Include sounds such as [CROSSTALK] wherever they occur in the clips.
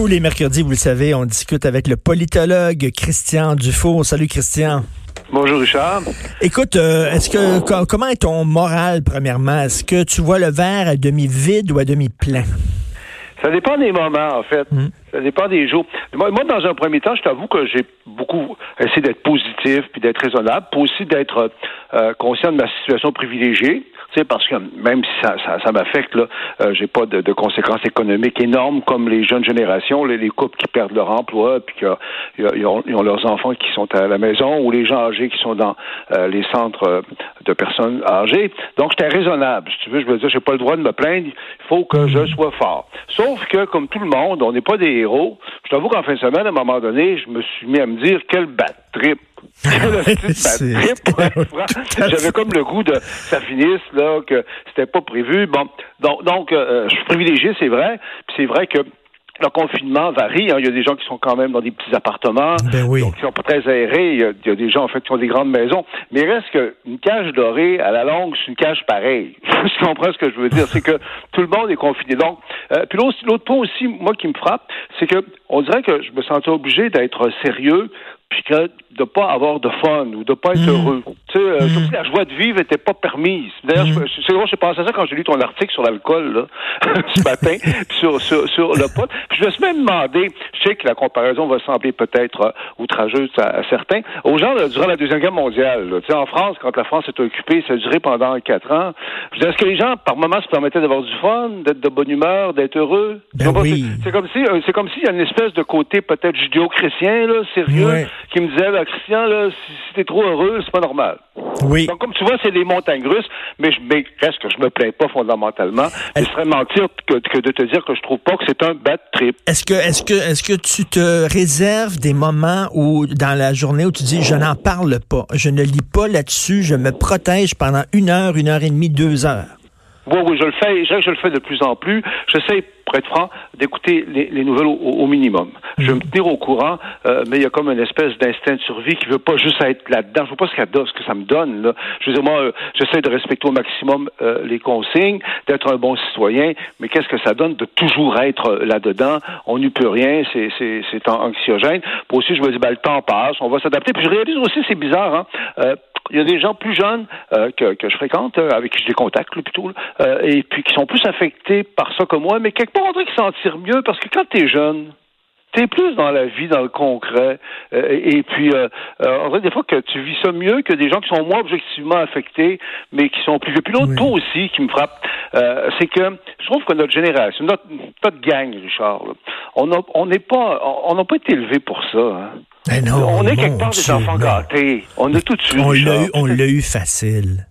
Tous les mercredis, vous le savez, on discute avec le politologue Christian Dufault. Salut Christian. Bonjour Richard. Écoute, euh, est-ce que comment est ton moral premièrement? Est-ce que tu vois le verre à demi vide ou à demi plein? Ça dépend des moments en fait. Hmm. Ça dépend des jours. Moi, dans un premier temps, je t'avoue que j'ai beaucoup essayé d'être positif puis d'être raisonnable, puis aussi d'être euh, conscient de ma situation privilégiée sais, parce que même si ça, ça, ça m'affecte, là, euh, j'ai pas de, de, conséquences économiques énormes comme les jeunes générations, les, les couples qui perdent leur emploi, puis qu'ils ont, ont, leurs enfants qui sont à la maison, ou les gens âgés qui sont dans euh, les centres euh, de personnes âgées. Donc, j'étais raisonnable. Si tu veux, je veux dire, j'ai pas le droit de me plaindre. Il faut que je sois fort. Sauf que, comme tout le monde, on n'est pas des héros. Je t'avoue qu'en fin de semaine, à un moment donné, je me suis mis à me dire quel bad trip [LAUGHS] [LAUGHS] J'avais comme le goût de ça finisse là que c'était pas prévu. Bon, donc, donc euh, je suis privilégié, c'est vrai. Puis c'est vrai que le confinement varie. Hein. Il y a des gens qui sont quand même dans des petits appartements, ben oui. donc qui sont pas très aérés. Il y, a, des gens en fait qui ont des grandes maisons. Mais il reste qu'une cage dorée, à la longue, c'est une cage pareille. [LAUGHS] tu comprends ce que je veux dire? C'est que tout le monde est confiné. Donc, euh, puis l'autre point aussi, moi qui me frappe, c'est que on dirait que je me sentais obligé d'être sérieux puis que de pas avoir de fun ou de pas être mm. heureux. Tu sais, euh, mm. la joie de vivre n'était pas permise. D'ailleurs, mm. c'est moi, j'ai pensé à ça quand j'ai lu ton article sur l'alcool là, [LAUGHS] ce matin, [LAUGHS] sur, sur, sur le pot. Puis je me suis même demandé, je sais que la comparaison va sembler peut-être euh, outrageuse à, certains, aux gens durant la Deuxième Guerre mondiale. Tu sais, en France, quand la France est occupée, ça a duré pendant quatre ans. Est-ce que les gens, par moments, se permettaient d'avoir du fun, d'être de bonne humeur, d'être heureux? Ben oui. C'est comme si euh, c'est comme s'il y a une espèce de côté peut-être judéo-chrétien, là, sérieux qui me disait, ben, Christian, là, si, t'es trop heureux, c'est pas normal. Oui. Donc, comme tu vois, c'est des montagnes russes, mais, je, mais reste que je me plains pas fondamentalement. Ce serait mentir que, de te dire que je trouve pas que c'est un bad trip. Est-ce que, est-ce que, est-ce que tu te réserves des moments où, dans la journée où tu dis, je n'en parle pas, je ne lis pas là-dessus, je me protège pendant une heure, une heure et demie, deux heures? Oui, oui, je le fais. Je, je le fais de plus en plus. J'essaie pour être franc, d'écouter les, nouvelles au, minimum. Je vais me tenir au courant, euh, mais il y a comme une espèce d'instinct de survie qui veut pas juste être là-dedans. Je veux pas ce, ce que ça me donne. Là. Je veux dire, moi, euh, j'essaie de respecter au maximum euh, les consignes, d'être un bon citoyen, mais qu'est-ce que ça donne de toujours être là-dedans? On n'y peut rien, c'est anxiogène. Puis aussi, je me dis, ben, le temps passe, on va s'adapter. Puis je réalise aussi, c'est bizarre, hein? Il y a des gens plus jeunes que, que, je fréquente, avec qui je les contacte plutôt, et puis qui sont plus affectés par ça que moi, mais quelque part, on dirait qu'ils s'en tirent mieux parce que quand tu es jeune, tu es plus dans la vie, dans le concret. Euh, et puis, euh, euh, on dirait des fois que tu vis ça mieux que des gens qui sont moins objectivement affectés, mais qui sont plus vieux. Puis l'autre point aussi qui me frappe, c'est que je trouve que notre génération, notre, notre gang, Richard, on n'est pas, on n'a pas été élevé pour ça. Hein. On est quelque part des enfants gâtés. On a tout de suite. On l'a eu facile.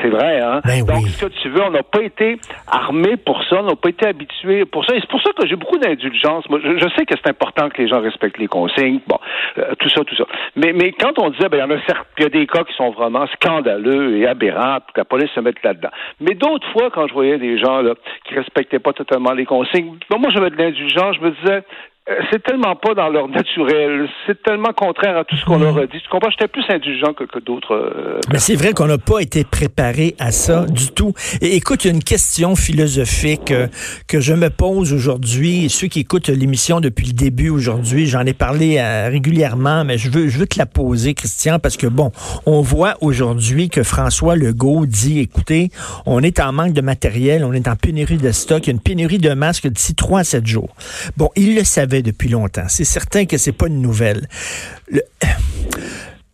C'est vrai, hein? Ben Donc, ce que tu veux, on n'a pas été armé pour ça, on n'a pas été habitué pour ça. Et c'est pour ça que j'ai beaucoup d'indulgence. Moi, je, sais que c'est important que les gens respectent les consignes, bon, euh, tout ça, tout ça. Mais, mais quand on disait, ben, il y en a certes, il y a des cas qui sont vraiment scandaleux et aberrants, que la police se mette là-dedans. Mais d'autres fois, quand je voyais des gens là, qui respectaient pas totalement les consignes, ben, moi, j'avais de l'indulgence, je me disais, c'est tellement pas dans leur naturel. C'est tellement contraire à tout ce qu'on leur a dit. Tu comprends? J'étais plus indulgent que, que d'autres. Euh, Mais c'est vrai qu'on n'a pas été préparé à ça du tout. Et écoute, il y a une question philosophique euh, que je me pose aujourd'hui. Ceux qui écoutent l'émission depuis le début aujourd'hui, j'en ai parlé régulièrement, mais je veux, je veux te la poser, Christian, parce que bon, on voit aujourd'hui que François Legault dit, écoutez, on est en manque de matériel, on est en pénurie de stock, il y a une pénurie de masques d'ici 3 à 7 jours. Bon, il le savait depuis longtemps. C'est certain que c'est pas une nouvelle.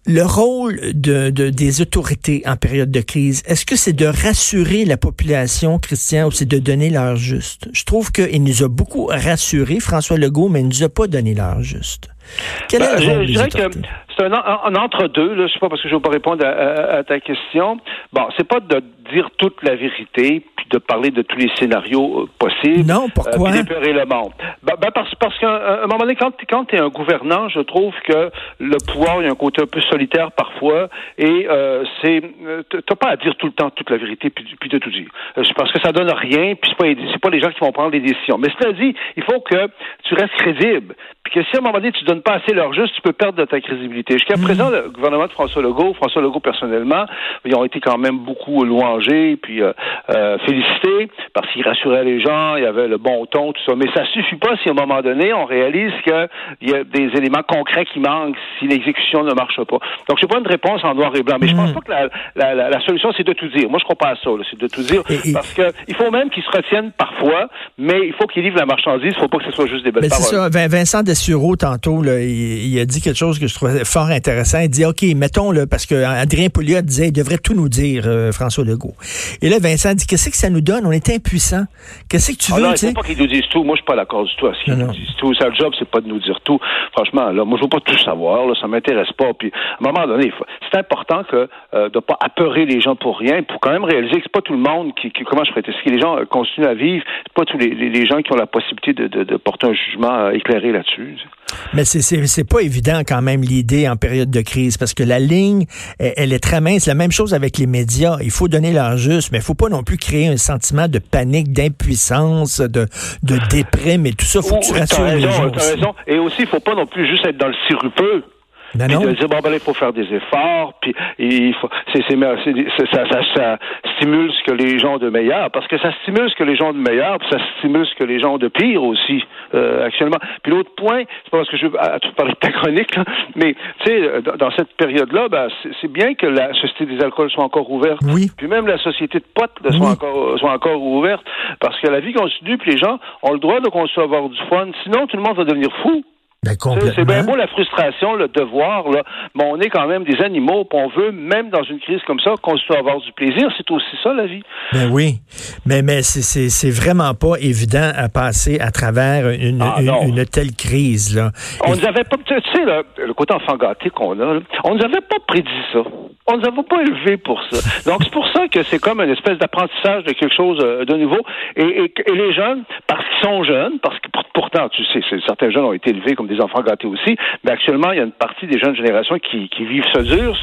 Le, rôle de, des autorités en période de crise, est-ce que c'est de rassurer la population, Christian, ou c'est de donner l'heure juste? Je trouve qu'il nous a beaucoup rassuré, François Legault, mais il ne nous a pas donné l'heure juste. Quel est le ben, rôle je, dirais que c'est un, entre-deux. Je sais pas parce que je ne veux pas répondre à, ta question. Bon, c'est pas de dire toute la vérité, de parler de tous les scénarios possibles. Non, pourquoi? d'éperer le monde. Ben, ben parce, parce qu'à un moment donné, quand, quand tu es un gouvernant, je trouve que le pouvoir, il y a un côté un peu solitaire parfois, et c'est, t'as pas à dire tout le temps toute la vérité puis, puis de tout dire. parce que ça donne rien, puis c'est pas, c'est pas les gens qui vont prendre les décisions. Mais cela dit, il faut que tu restes crédible. Puis que si à un moment donné, tu donnes pas assez leur juste, tu peux perdre de ta crédibilité. Jusqu'à mm. présent, le gouvernement de François Legault, François Legault personnellement, ils ont été quand même beaucoup louangés, puis euh, euh, félicités, parce qu'ils rassuraient les gens, il y avait le bon ton, tout ça. Mais ça suffit pas si à un moment donné, on réalise qu'il y a des éléments concrets qui manquent si l'exécution ne marche pas. Donc, je pas une réponse en noir et blanc. Mais je pense mm. pas que la, la, la, solution, c'est de tout dire. Moi, je crois pas à ça, c'est de tout dire. parce que il faut même qu'ils se retiennent parfois, mais il faut qu'ils livrent la marchandise. Il faut pas que ce soit juste des belles mais paroles. Ça. Vincent Dessureau, tantôt, là, il, a dit quelque chose que je trouvais fort intéressant. Il dit, OK, mettons, là, parce que Adrien Pouliot disait, il devrait tout nous dire, euh, François Legault. Et là, Vincent dit, qu'est-ce que ça nous donne? On est impuissants. Qu'est-ce que tu ah veux? non, il faut pas qu'ils nous disent tout. Moi, je suis pas d'accord du tout à ce qu'ils nous disent tout. Sa job, c'est pas de nous dire tout. Franchement, là, moi, je veux pas tout savoir. Là, ça m'intéresse pas. Puis, à un moment donné, c'est important que euh, de pas apeurer les gens pour rien, pour quand même réaliser que c'est pas tout le monde qui, comment je ce que les gens euh, continuent à vivre, c'est pas tous les, les, gens qui ont la possibilité de, de, de porter un jugement euh, éclairé là-dessus. Mais c'est c'est pas évident quand même l'idée en période de crise parce que la ligne elle, est très mince. La même chose avec les médias. Il faut donner leur juste, mais il faut pas non plus créer un sentiment de panique, d'impuissance, de de déprime et tout ça. Faut que tu rassures les gens. Raison. Et aussi, il faut pas non plus juste être dans le sirupeux. Ben puis de dire bon ben il faut faire des efforts, puis il faut c'est ça, ça, ça, stimule ce que les gens ont de meilleur, parce que ça stimule ce que les gens ont de meilleur, puis ça stimule ce que les gens ont de pire aussi euh, actuellement. Puis l'autre point, c'est pas parce que je veux tout parler de ta chronique, là, mais tu sais dans, cette période-là, ben, c'est bien que la société des alcools soit encore ouverte, oui. puis même la société de potes soit encore soit encore ouverte, parce que la vie continue, puis les gens ont le droit de continuer avoir du fun. Sinon, tout le monde va devenir fou. Ben, c'est bien beau la frustration, le devoir, là, mais on est quand même des animaux, puis on veut, même dans une crise comme ça, qu'on se avoir du plaisir. C'est aussi ça, la vie. Ben oui, mais, mais c'est vraiment pas évident à passer à travers une, ah, une, telle crise. Là. On nous avait pas, tu sais, le côté enfant gâté qu'on a, on nous avait pas prédit ça. On nous avait pas élevé pour ça. Donc, c'est pour ça que c'est comme une espèce d'apprentissage de quelque chose euh, de nouveau. Et, et, les jeunes, parce qu'ils sont jeunes, parce que pourtant, tu sais, certains jeunes ont été élevés comme des enfants gâtés aussi, mais actuellement, il y a une partie des jeunes générations qui, vivent ce dur,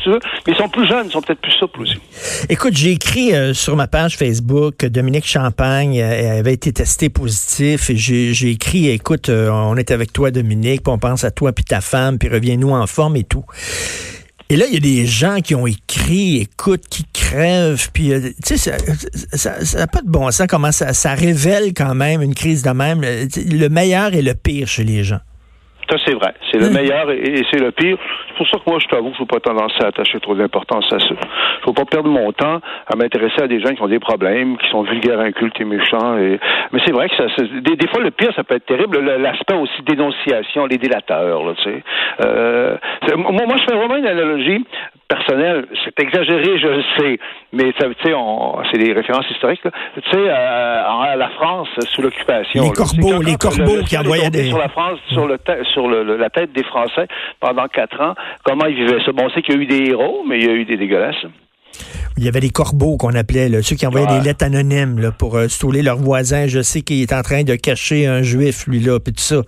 mais ils sont plus jeunes, ils sont peut-être plus souples aussi. Écoute, j'ai écrit euh, sur ma page Facebook que Dominique Champagne euh, avait été testé positif et j'ai écrit, écoute, on est avec toi, Dominique, puis on pense à toi puis ta femme, puis reviens-nous en forme et tout. Et là, il y a des gens qui ont écrit, écoute, qui crèvent, puis, euh, tu sais, ça n'a pas de bon sens comment ça, ça révèle quand même une crise de même, le meilleur et le pire chez les gens. Ça, c'est vrai. C'est le hmm. meilleur et, c'est le pire. C'est pour ça que moi, je t'avoue que je ne veux pas tendance à attacher trop d'importance à ça. Je ne veux pas perdre mon temps à m'intéresser à des gens qui ont des problèmes, qui sont vulgaires, incultes et méchants. Et... Mais c'est vrai que ça, des, fois, le pire, ça peut être terrible. L'aspect aussi dénonciation, les délateurs, là, tu sais. Euh, moi, moi, je fais vraiment une analogie personnel, c'est exagéré, je le sais, mais tu sais, c'est des références historiques. Tu sais, euh, la France sous l'occupation. Les corbeaux, les corbeaux qui envoyaient des sur la France, sur le sur le, la tête des Français pendant quatre ans. Comment ils vivaient ça Bon, on sait qu'il y a eu des héros, mais il y a eu des dégueulasses. Il y avait des corbeaux qu'on appelait, là, ceux qui envoyaient des lettres anonymes là, pour euh, stouler leurs voisins. Je sais qu'il est en train de cacher un juif, lui-là, puis tout ça.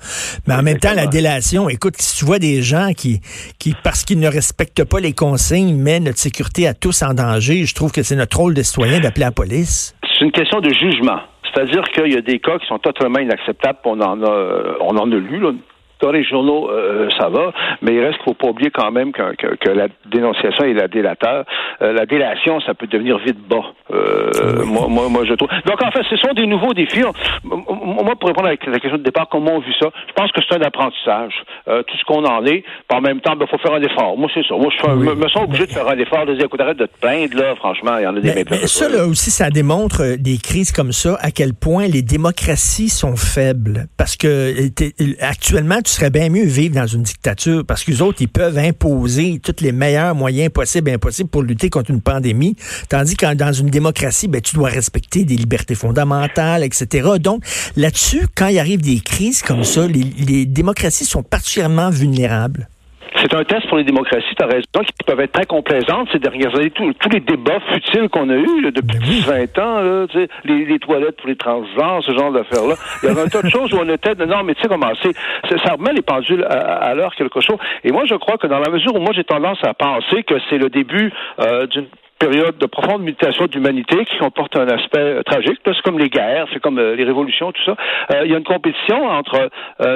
Mais en même temps, la délation, écoute, si tu vois des gens qui, qui parce qu'ils ne respectent pas les consignes, mettent notre sécurité à tous en danger, je trouve que c'est notre rôle de citoyen d'appeler la police. C'est une question de jugement. C'est-à-dire qu'il y a des cas qui sont totalement inacceptables. On en a, on en a lu, là, dans les journaux, euh, ça va, mais il reste qu'il faut pas oublier quand même que, que, la dénonciation et la délateur, euh, la délation, ça peut devenir vite bas. Euh, moi, moi, moi, je trouve. Donc, en fait, ce sont des nouveaux défis. Moi, pour répondre à la question de départ, comment on vu ça, je pense que c'est un apprentissage. tout ce qu'on en est. en même temps, il ben, faut faire un effort. Moi, c'est ça. Moi, je me, sens obligé de faire un effort, de dire, écoute, arrête de te plaindre, là, franchement, il y en a des mais, mais Ça, là aussi, ça démontre des crises comme ça, à quel point les démocraties sont faibles. Parce que actuellement, tu serais bien mieux vivre dans une dictature parce que les autres, ils peuvent imposer tous les meilleurs moyens possibles et impossibles pour lutter contre une pandémie. Tandis que dans une démocratie, ben, tu dois respecter des libertés fondamentales, etc. Donc, là-dessus, quand il arrive des crises comme ça, les, les démocraties sont particulièrement vulnérables. c'est un test pour les démocraties, tu as raison, qui peuvent être très complaisantes ces dernières années. Tous, les débats futiles qu'on a eus depuis 20 ben ans, là, les, les, toilettes pour les transgenres, ce genre d'affaires-là. Il y avait un tas de choses où on était, non, mais tu sais comment c'est, ça remet les pendules à, l'heure quelque chose. Et moi, je crois que dans la mesure où moi j'ai tendance à penser que c'est le début euh, d'une période de profonde mutation d'humanité qui comporte un aspect euh, tragique. C'est comme les guerres, c'est comme euh, les révolutions, tout ça. Euh, il y a une compétition entre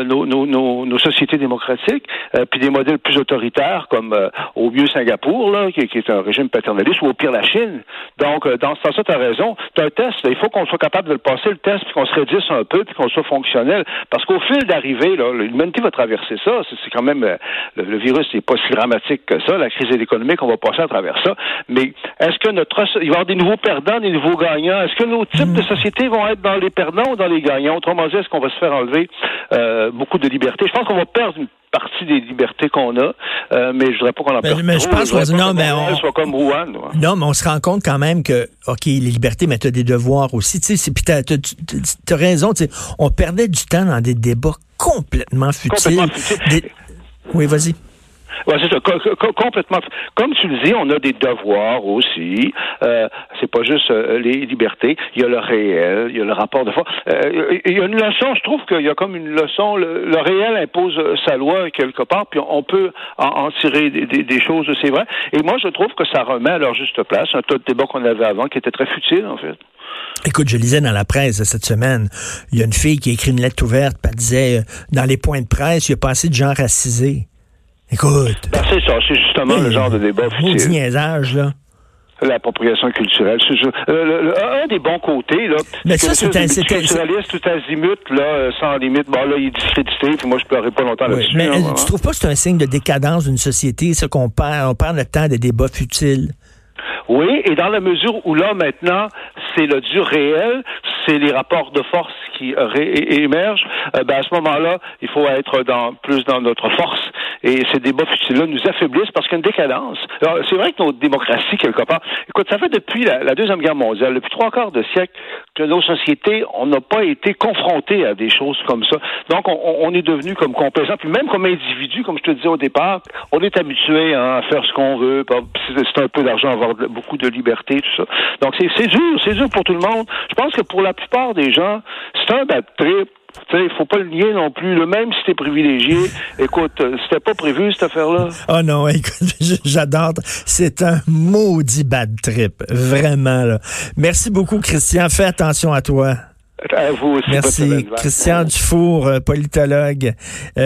nos, nos, nos, nos, sociétés démocratiques puis des modèles plus autoritaires comme au mieux Singapour, là, qui, est un régime paternaliste, ou au pire la Chine. Donc, dans ce sens-là, tu as raison. As un test. il faut qu'on soit capable de le passer, le test, puis qu'on se réduise un peu, puis qu'on soit fonctionnel. Parce qu'au fil d'arrivée, l'humanité va traverser ça. C'est quand même... Le, virus n'est pas si dramatique que ça. La crise économique, on va passer à travers ça. Mais est-ce que notre il va y avoir des nouveaux perdants, des nouveaux gagnants? Est-ce que nos types de hmm. sociétés vont être dans les perdants ou dans les gagnants? Autrement dit, est-ce qu'on va se faire enlever euh, beaucoup de liberté? Je pense qu'on va perdre une partie des libertés qu'on a, euh, mais je voudrais pas qu'on en perde mais, je pense qu'on non, mais on soit comme Rouen. Non, mais on se rend compte quand même que ok, les libertés, mais tu as des devoirs aussi. Tu sais, puis t'as as, raison. Tu on perdait du temps dans des débats complètement futiles. Complètement futiles. Oui, vas-y. C'est ça, complètement. Comme tu le dis, on a des devoirs aussi. Euh, c'est pas juste euh, les libertés. Il y a le réel, il y a le rapport de force. Euh, il y a une leçon, je trouve qu'il y a comme une leçon. Le, réel impose sa loi quelque part, puis on peut en, tirer des, choses, c'est vrai. Et moi, je trouve que ça remet à leur juste place un tas de débats qu'on avait avant qui était très futile, en fait. Écoute, je lisais dans la presse cette semaine, il y a une fille qui a écrit une lettre ouverte, elle disait, dans les points de presse, il y a pas assez de gens racisés. Écoute. Ben, c'est ça, c'est justement le genre de débat futile. niaisage, là l'appropriation culturelle. Euh, un des bons côtés, là, mais ça, c'est un culturaliste tout azimut, là, euh, sans limite. Bon, là, il est discrédité, puis moi, je pleurais pas longtemps là-dessus. Mais euh, tu trouves pas que c'est un signe de décadence d'une société, ça qu'on perd, on perd le temps des débats futiles? Oui, et dans la mesure où là, maintenant, c'est le dur réel, c'est les rapports de force qui émergent, ben à ce moment-là, il faut être dans, plus dans notre force et ces débats futiles-là nous affaiblissent parce qu'il y a une décadence. C'est vrai que notre démocratie, quelque part, écoute, ça fait depuis la, Deuxième Guerre mondiale, depuis trois quarts de siècle, que nos sociétés, on n'a pas été confrontés à des choses comme ça. Donc, on, est devenu comme complaisant. Puis même comme individu, comme je te disais au départ, on est habitué hein, à faire ce qu'on veut. C'est un peu d'argent, avoir beaucoup de liberté, tout ça. Donc, c'est dur, c'est dur pour tout le monde. Je pense que pour la plupart des gens, c'est un bad trip il faut pas le nier non plus. Le même si t'es privilégié, [LAUGHS] écoute, euh, c'était pas prévu cette affaire-là. Oh non, [LAUGHS] écoute, j'adore. C'est un maudit bad trip, vraiment. Là. Merci beaucoup, Christian. Fais attention à toi. À vous aussi. Merci. Christian Dufour, euh, politologue.